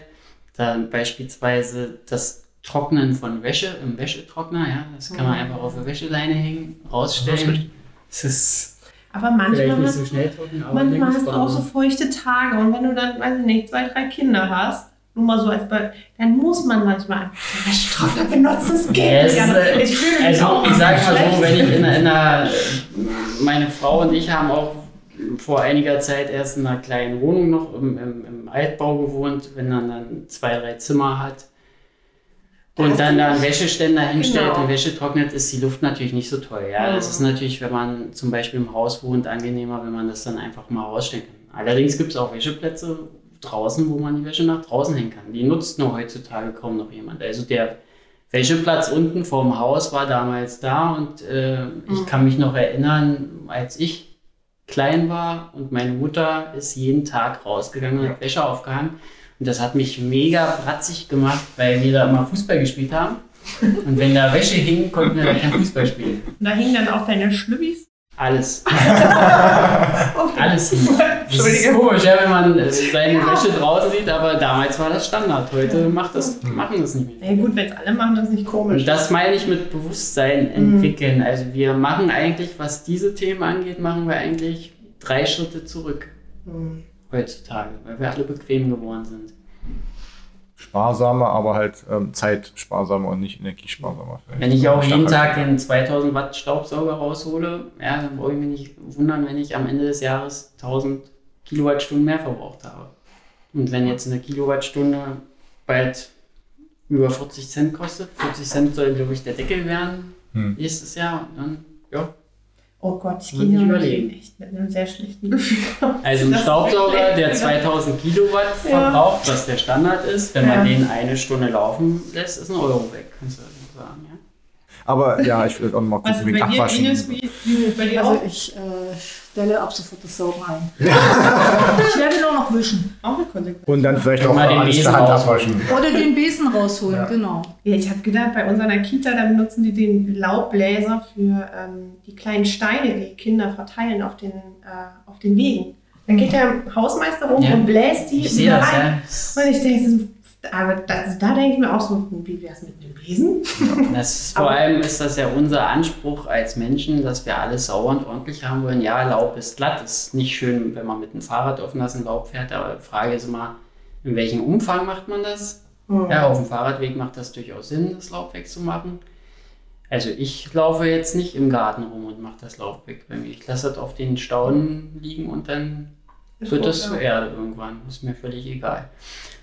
Dann beispielsweise das Trocknen von Wäsche im Wäschetrockner, ja, das kann man einfach auf der Wäscheleine hängen, rausstellen. Das ist Aber manchmal, hast, so trocken, aber manchmal hast du auch so feuchte Tage und wenn du dann, weiß ich nicht, zwei, drei Kinder hast, nur mal so als Be dann muss man manchmal Wäschetrockner benutzen. Das geht nicht. äh, ich fühle mich also auch ich sage mal so, wenn ich in, einer- in einer, meine Frau und ich haben auch vor einiger Zeit erst in einer kleinen Wohnung noch im, im, im Altbau gewohnt, wenn man dann zwei, drei Zimmer hat und dann da einen Wäscheständer hinstellt Genau. und Wäsche trocknet, ist die Luft natürlich nicht so toll. Ja, das Mhm. ist natürlich, wenn man zum Beispiel im Haus wohnt, angenehmer, wenn man das dann einfach mal rausstellen kann. Allerdings gibt es auch Wäscheplätze draußen, wo man die Wäsche nach draußen hängen kann. Die nutzt nur heutzutage kaum noch jemand. Also der Wäscheplatz unten vorm Haus war damals da und äh, ich kann mich noch erinnern, als ich klein war und meine Mutter ist jeden Tag rausgegangen und hat Wäsche aufgehangen. Und das hat mich mega bratzig gemacht, weil wir da immer Fußball gespielt haben. Und wenn da Wäsche hing, konnten wir da kein Fußball spielen. Und da hingen dann auch deine Schlübbis. Alles. Alles. Das ist komisch, ja, wenn man äh, seine Wäsche draußen sieht, aber damals war das Standard. Heute macht das, machen das nicht mehr. Na gut, wenn es alle machen, das ist nicht komisch. Und das meine ich mit Bewusstsein entwickeln. Also wir machen eigentlich, was diese Themen angeht, machen wir eigentlich drei Schritte zurück Hm. Heutzutage, weil wir alle bequem geworden sind. Sparsamer, aber halt ähm, zeitsparsamer und nicht energiesparsamer. vielleicht. Wenn ich auch jeden. Tag den 2000 Watt Staubsauger raushole, ja, dann brauche ich mich nicht wundern, wenn ich am Ende des Jahres 1000 Kilowattstunden mehr verbraucht habe. Und wenn jetzt eine Kilowattstunde bald über 40 Cent kostet, 40 Cent soll, glaube ich, der Deckel werden Hm. nächstes Jahr, dann, ja. Oh Gott, ich gehe hier überlegen. echt mit einem sehr schlechten Gefühl. Also ein Staubsauger, der ne? 2000 Kilowatt Ja. verbraucht, was der Standard ist, wenn Ja. man den eine Stunde laufen lässt, ist ein Euro weg, kannst du sagen. Aber ja, ich will auch noch mal ist wegen dir, Abwaschen. Also ich äh, stelle ab sofort das Saugen ein. ich werde nur noch wischen. Auch eine Konsequenz. Und dann vielleicht auch Mal den alles Besen Hand rausholen. abwaschen. Oder den Besen rausholen, genau. Ja, ich habe gedacht, bei unserer Kita, da benutzen die den Laubbläser für ähm, die kleinen Steine, die Kinder verteilen auf den, äh, auf den Wegen. Dann geht der Hausmeister rum Ja. und bläst die Ich sehe das, ja. Und ich denke, aber das, da denke ich mir auch so, hm, wie wäre es mit dem Besen? Ist, vor allem ist das ja unser Anspruch als Menschen, dass wir alles sauber und ordentlich haben wollen. Ja, Laub ist glatt, ist nicht schön, wenn man mit dem Fahrrad auf nassen Laub fährt, aber die Frage ist immer, in welchem Umfang macht man das? Ja, auf dem Fahrradweg macht das durchaus Sinn, das Laub wegzumachen. Also ich laufe jetzt nicht im Garten rum und mache das Laub weg bei mir. Ich lasse das auf den Stauden liegen und dann wird das zur Erde irgendwann. Ist mir völlig egal.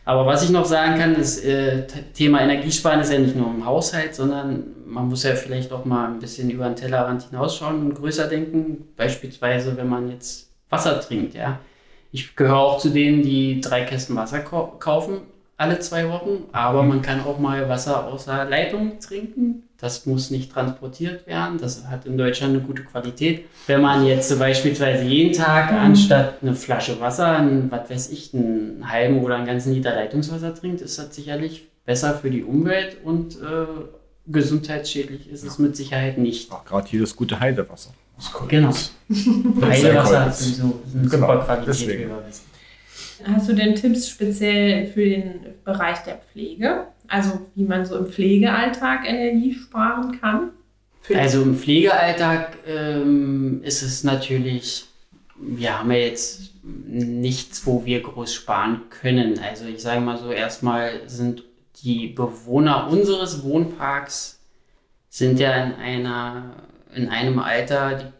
Aber was ich noch sagen kann, ist, äh, Thema Energiesparen ist ja nicht nur im Haushalt, sondern man muss ja vielleicht auch mal ein bisschen über den Tellerrand hinausschauen und größer denken. Beispielsweise, wenn man jetzt Wasser trinkt, ja. Ich gehöre auch zu denen, die drei Kästen Wasser kau- kaufen alle zwei Wochen, aber man kann auch mal Wasser aus der Leitung trinken. Das muss nicht transportiert werden. Das hat in Deutschland eine gute Qualität. Wenn man jetzt so beispielsweise jeden Tag anstatt eine Flasche Wasser, ein, was weiß ich, einen halben oder einen ganzen Liter Leitungswasser trinkt, ist das sicherlich besser für die Umwelt und äh, gesundheitsschädlich ist es mit Sicherheit nicht. Auch gerade hier das gute Heidewasser. Das Genau. Heidewasser hat Kolz. sowieso eine Genau, super Qualität, deswegen. wie wir wissen. Hast du denn Tipps speziell für den Bereich der Pflege? Also wie man so im Pflegealltag Energie sparen kann? Also im Pflegealltag ähm, ist es natürlich, wir haben ja jetzt nichts, wo wir groß sparen können. Also ich sage mal so, erstmal sind die Bewohner unseres Wohnparks sind ja in einer in einem Alter,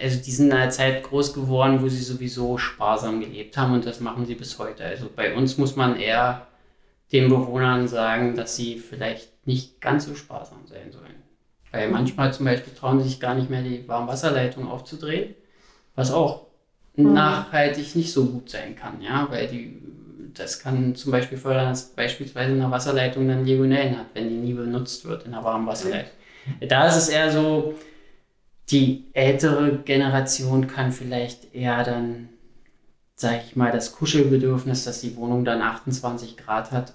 also die sind in einer Zeit groß geworden, wo sie sowieso sparsam gelebt haben und das machen sie bis heute. Also bei uns muss man eher den Bewohnern sagen, dass sie vielleicht nicht ganz so sparsam sein sollen. Weil manchmal zum Beispiel trauen sie sich gar nicht mehr, die Warmwasserleitung aufzudrehen, was auch Mhm. nachhaltig nicht so gut sein kann, ja, weil die das kann zum Beispiel fördern, dass beispielsweise eine Wasserleitung dann Legionellen hat, wenn die nie benutzt wird in der Warmwasserleitung. Da ist es eher so, die ältere Generation kann vielleicht eher dann, sage ich mal, das Kuschelbedürfnis, dass die Wohnung dann 28 Grad hat,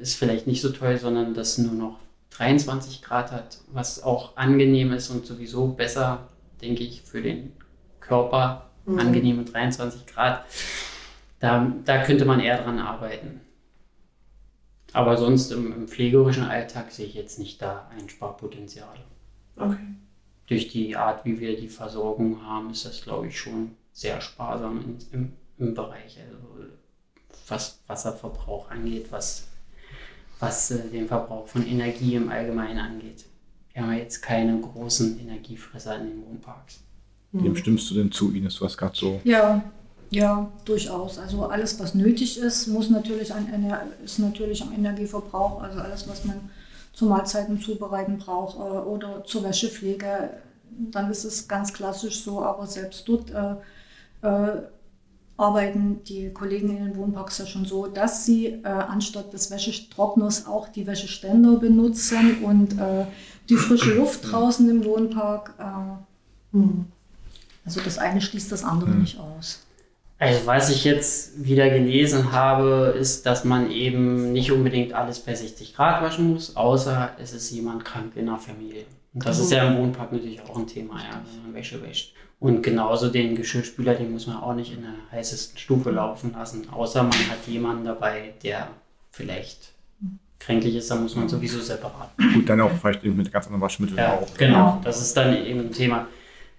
ist vielleicht nicht so toll, sondern dass nur noch 23 Grad hat, was auch angenehm ist und sowieso besser, denke ich, für den Körper. Mhm. Angenehme 23 Grad. Da, da könnte man eher dran arbeiten. Aber sonst im, im pflegerischen Alltag sehe ich jetzt nicht da ein Sparpotenzial. Okay. Durch die Art, wie wir die Versorgung haben, ist das, glaube ich, schon sehr sparsam in, im, im Bereich, also was Wasserverbrauch angeht, was, was äh, den Verbrauch von Energie im Allgemeinen angeht. Wir haben jetzt keine großen Energiefresser in den Wohnparks. Dem stimmst du denn zu, Ines? Du hast gerade so. Ja, ja, durchaus. Also alles, was nötig ist, muss natürlich an, ist natürlich am Energieverbrauch. Also alles, was man zu Mahlzeiten zubereiten braucht äh, oder zur Wäschepflege, dann ist es ganz klassisch so. Aber selbst dort äh, äh, arbeiten die Kollegen in den Wohnparks ja schon so, dass sie äh, anstatt des Wäschetrockners auch die Wäscheständer benutzen und äh, die frische Luft draußen im Wohnpark. Äh, hm. Also das eine schließt das andere hm. nicht aus. Also was ich jetzt wieder gelesen habe, ist, dass man eben nicht unbedingt alles bei 60 Grad waschen muss, außer es ist jemand krank in der Familie. Das ist ja im Wohnpark natürlich auch ein Thema, ja, wenn man Wäsche wäscht. Und genauso den Geschirrspüler, den muss man auch nicht in der heißesten Stufe laufen lassen, außer man hat jemanden dabei, der vielleicht kränklich ist, dann muss man sowieso separat. Gut, dann auch vielleicht eben mit ganz anderen Waschmitteln ja, auch. Genau, das ist dann eben ein Thema,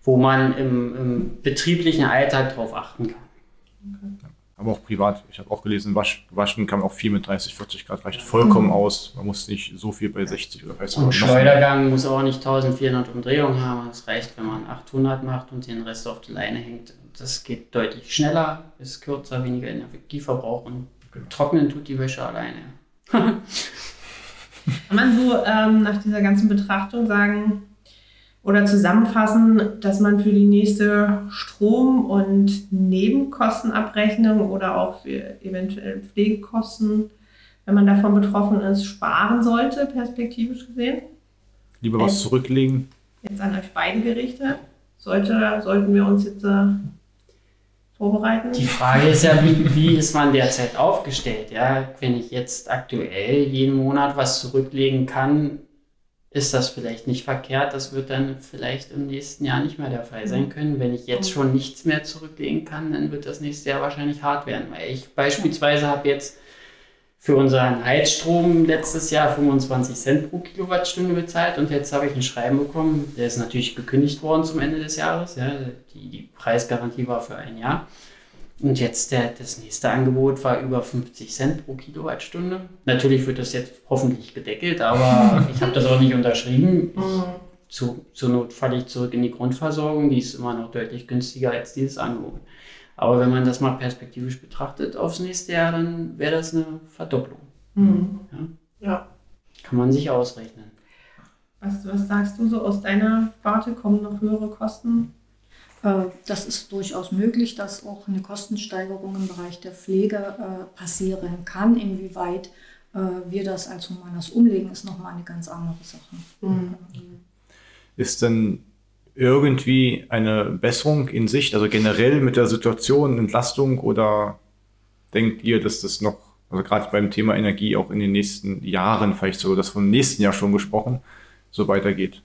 wo man im, im betrieblichen Alltag drauf achten kann. Aber auch privat. Ich habe auch gelesen, wasch, waschen kann auch viel mit 30, 40 Grad, reicht vollkommen mhm. aus. Man muss nicht so viel bei 60 oder 30 Und Schleudergang muss auch nicht 1400 Umdrehungen haben. Es reicht, wenn man 800 macht und den Rest auf die Leine hängt. Das geht deutlich schneller, ist kürzer, weniger Energieverbrauch und genau. trocknen tut die Wäsche alleine. Kann man so ähm, nach dieser ganzen Betrachtung sagen, oder zusammenfassen, dass man für die nächste Strom- und Nebenkostenabrechnung oder auch für eventuell Pflegekosten, wenn man davon betroffen ist, sparen sollte, perspektivisch gesehen? Lieber was äh, zurücklegen? Jetzt an euch beide Gerichte. Sollte, sollten wir uns jetzt äh, vorbereiten? Die Frage ist ja, wie, wie ist man derzeit aufgestellt? Ja, wenn ich jetzt aktuell jeden Monat was zurücklegen kann, ist das vielleicht nicht verkehrt. Das wird dann vielleicht im nächsten Jahr nicht mehr der Fall sein mhm. können. Wenn ich jetzt schon nichts mehr zurücklegen kann, dann wird das nächste Jahr wahrscheinlich hart werden. Weil ich beispielsweise habe jetzt für unseren Heizstrom letztes Jahr 25 Cent pro Kilowattstunde bezahlt und jetzt habe ich ein Schreiben bekommen, der ist natürlich gekündigt worden zum Ende des Jahres. Ja, die, die Preisgarantie war für ein Jahr. Und jetzt der, das nächste Angebot war über 50 Cent pro Kilowattstunde. Natürlich wird das jetzt hoffentlich gedeckelt, aber ich habe das auch nicht unterschrieben. Mhm. zu, zur Not falle ich zurück in die Grundversorgung, die ist immer noch deutlich günstiger als dieses Angebot. Aber wenn man das mal perspektivisch betrachtet aufs nächste Jahr, dann wäre das eine Verdopplung. Mhm. Ja? ja? Kann man sich ausrechnen. Was, was sagst du so aus deiner Warte? Kommen noch höhere Kosten das ist durchaus möglich, dass auch eine Kostensteigerung im Bereich der Pflege äh, passieren kann. Inwieweit äh, wir das als Humanas umlegen, ist nochmal eine ganz andere Sache. Mhm. Ist denn irgendwie eine Besserung in Sicht, also generell mit der Situation, Entlastung oder denkt ihr, dass das noch, also gerade beim Thema Energie auch in den nächsten Jahren, vielleicht sogar das vom nächsten Jahr schon gesprochen, so weitergeht?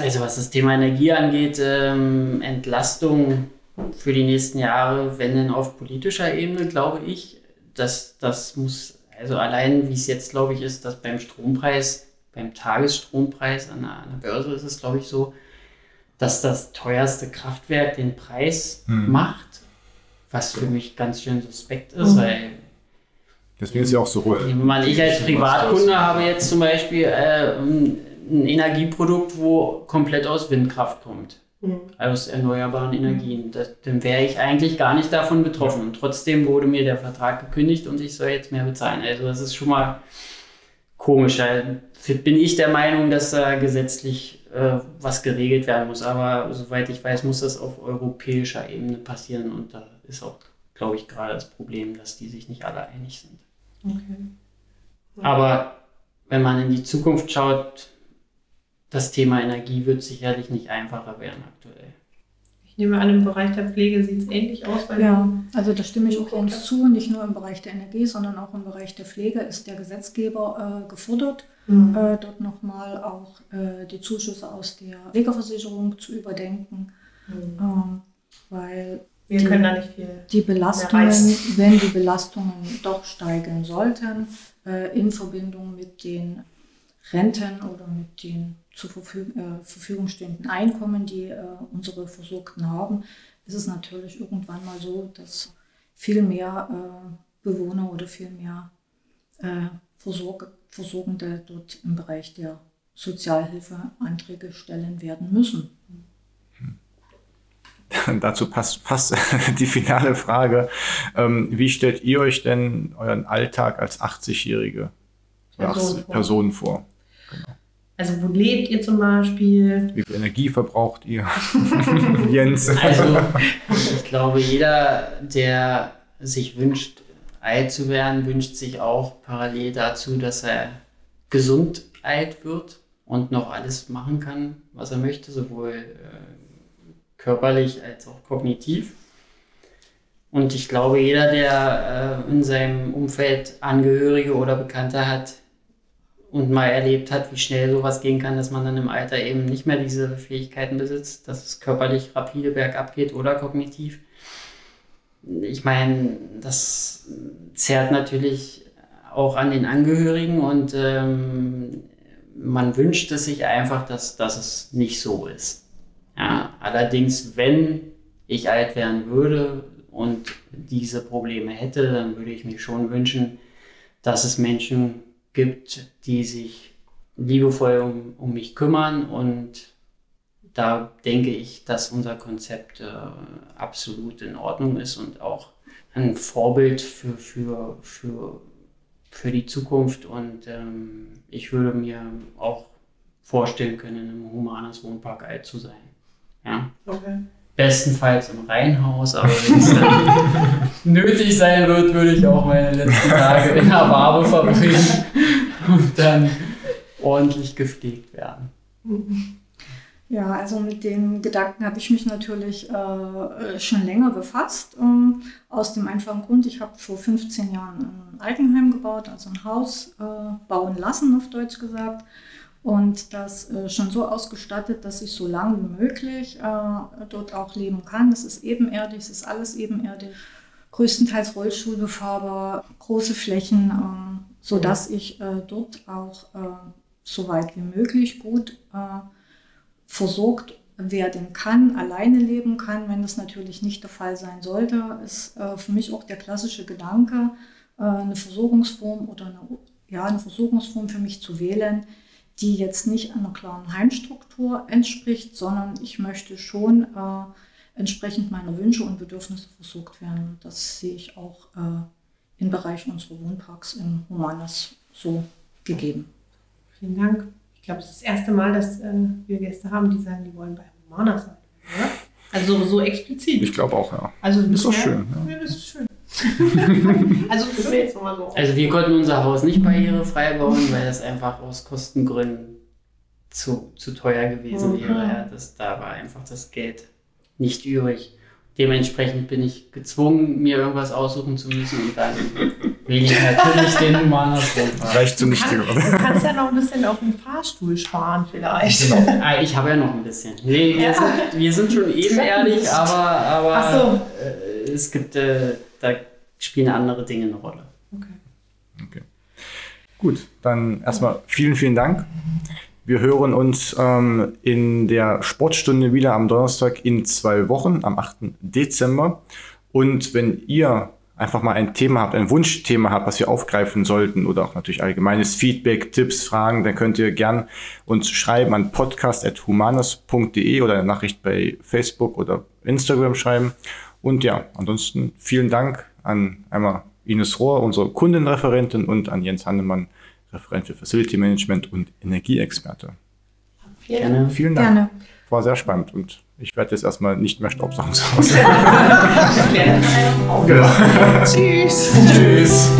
Also was das Thema Energie angeht, ähm, Entlastung für die nächsten Jahre, wenn denn auf politischer Ebene, glaube ich, dass das muss, also allein wie es jetzt, glaube ich, ist, dass beim Strompreis, beim Tagesstrompreis an der, an der Börse ist es, glaube ich, so, dass das teuerste Kraftwerk den Preis hm. macht, was für mich ganz schön suspekt ist, mhm. weil Deswegen ist ja auch so hoch. Ich als Privatkunde habe jetzt zum Beispiel äh, ein Energieprodukt, wo komplett aus Windkraft kommt. Mhm. Aus erneuerbaren Energien. Das, dann wäre ich eigentlich gar nicht davon betroffen. Und trotzdem wurde mir der Vertrag gekündigt und ich soll jetzt mehr bezahlen. Also das ist schon mal komisch. Da bin ich der Meinung, dass da gesetzlich äh, was geregelt werden muss. Aber soweit ich weiß, muss das auf europäischer Ebene passieren und da ist auch glaube ich, gerade das Problem, dass die sich nicht alle einig sind. Okay. Aber wenn man in die Zukunft schaut, das Thema Energie wird sicherlich nicht einfacher werden aktuell. Ich nehme an, im Bereich der Pflege sieht es ähnlich aus. Ja, also da stimme ich auch Jens zu. Nicht nur im Bereich der Energie, sondern auch im Bereich der Pflege ist der Gesetzgeber äh, gefordert, Mhm. äh, dort nochmal auch äh, die Zuschüsse aus der Pflegeversicherung zu überdenken. Mhm. Ähm, weil Wir die- können da nicht viel. die Belastungen, wenn die Belastungen doch steigen sollten, äh, in Verbindung mit den Renten oder mit den zur Verfügung, äh, Verfügung stehenden Einkommen, die äh, unsere Versorgten haben, ist es natürlich irgendwann mal so, dass viel mehr äh, Bewohner oder viel mehr äh, Versorge, Versorgende dort im Bereich der Sozialhilfe Anträge stellen werden müssen. Dazu passt fast die finale Frage. Ähm, wie stellt ihr euch denn euren Alltag als 80-jährige Person vor. Person vor? Also, wo lebt ihr zum Beispiel? Wie viel Energie verbraucht ihr? Jens. Also, ich glaube, jeder, der sich wünscht, alt zu werden, wünscht sich auch parallel dazu, dass er gesund alt wird und noch alles machen kann, was er möchte, sowohl äh, körperlich als auch kognitiv. Und ich glaube, jeder, der äh, in seinem Umfeld Angehörige oder Bekannte hat und mal erlebt hat, wie schnell sowas gehen kann, dass man dann im Alter eben nicht mehr diese Fähigkeiten besitzt, dass es körperlich rapide bergab geht oder kognitiv. Ich meine, das zerrt natürlich auch an den Angehörigen und ähm, man wünscht es sich einfach, dass, dass es nicht so ist. Ja, allerdings, wenn ich alt werden würde und diese Probleme hätte, dann würde ich mir schon wünschen, dass es Menschen gibt, die sich liebevoll um, um mich kümmern und da denke ich, dass unser Konzept äh, absolut in Ordnung ist und auch ein Vorbild für, für, für, für die Zukunft. Und ähm, ich würde mir auch vorstellen können, in humanes Wohnpark alt zu sein. Ja? Okay. Bestenfalls im Reihenhaus, aber wenn es dann nötig sein wird, würde ich auch meine letzten Tage in der Wabe verbringen und dann ordentlich gepflegt werden. Ja, also mit den Gedanken habe ich mich natürlich äh, schon länger befasst. Ähm, aus dem einfachen Grund, ich habe vor 15 Jahren ein Altenheim gebaut, also ein Haus äh, bauen lassen, auf Deutsch gesagt. Und das äh, schon so ausgestattet, dass ich so lange wie möglich äh, dort auch leben kann. Es ist ebenerdig, es ist alles ebenerdig. Größtenteils Rollstuhlbefahrbar, große Flächen, äh, sodass ich äh, dort auch äh, so weit wie möglich gut äh, versorgt werden kann, alleine leben kann. Wenn das natürlich nicht der Fall sein sollte, ist äh, für mich auch der klassische Gedanke, eine Versorgungsform oder eine, ja, eine Versorgungsform für mich zu wählen, die jetzt nicht einer klaren Heimstruktur entspricht, sondern ich möchte schon äh, entsprechend meiner Wünsche und Bedürfnisse versorgt werden. Das sehe ich auch äh, im Bereich unserer Wohnparks in Humanas so gegeben. Vielen Dank. Ich glaube, es ist das erste Mal, dass äh, wir Gäste haben, die sagen, die wollen bei Humana sein. Oder? Also so explizit. Ich glaube auch, ja. also ist doch schön, ja. Ja, das ist schön. also. Also wir konnten unser Haus nicht barrierefrei bauen, weil das einfach aus Kostengründen zu, zu teuer gewesen Mhm. wäre. Ja, das, da war einfach das Geld nicht übrig. Dementsprechend bin ich gezwungen, mir irgendwas aussuchen zu müssen und dann wähle ich natürlich den Wohnpark. Reicht so nicht. Kann, du kannst ja noch ein bisschen auf den Fahrstuhl sparen vielleicht. Ah, ich habe ja noch ein bisschen. Nee, wir, Ja. sind, wir sind schon ebenerdig, aber, aber Ach so. äh, es gibt, äh, da spielen andere Dinge eine Rolle. Okay. Gut, dann erstmal vielen, vielen Dank. Wir hören uns ähm, in der Sportstunde wieder am Donnerstag in zwei Wochen, am 8. Dezember. Und wenn ihr einfach mal ein Thema habt, ein Wunschthema habt, was wir aufgreifen sollten oder auch natürlich allgemeines Feedback, Tipps, Fragen, dann könnt ihr gern uns schreiben an podcast.humanas.de oder eine Nachricht bei Facebook oder Instagram schreiben. Und ja, ansonsten vielen Dank an einmal Ines Rohr, unsere Kundenreferentin, und an Jens Hannemann, Referent für Facility Management und Energieexperte. Gerne. Vielen Dank. Gerne. War sehr spannend und Ich werde jetzt erstmal nicht mehr Staubsaugen zu Hause. genau. Tschüss. Tschüss.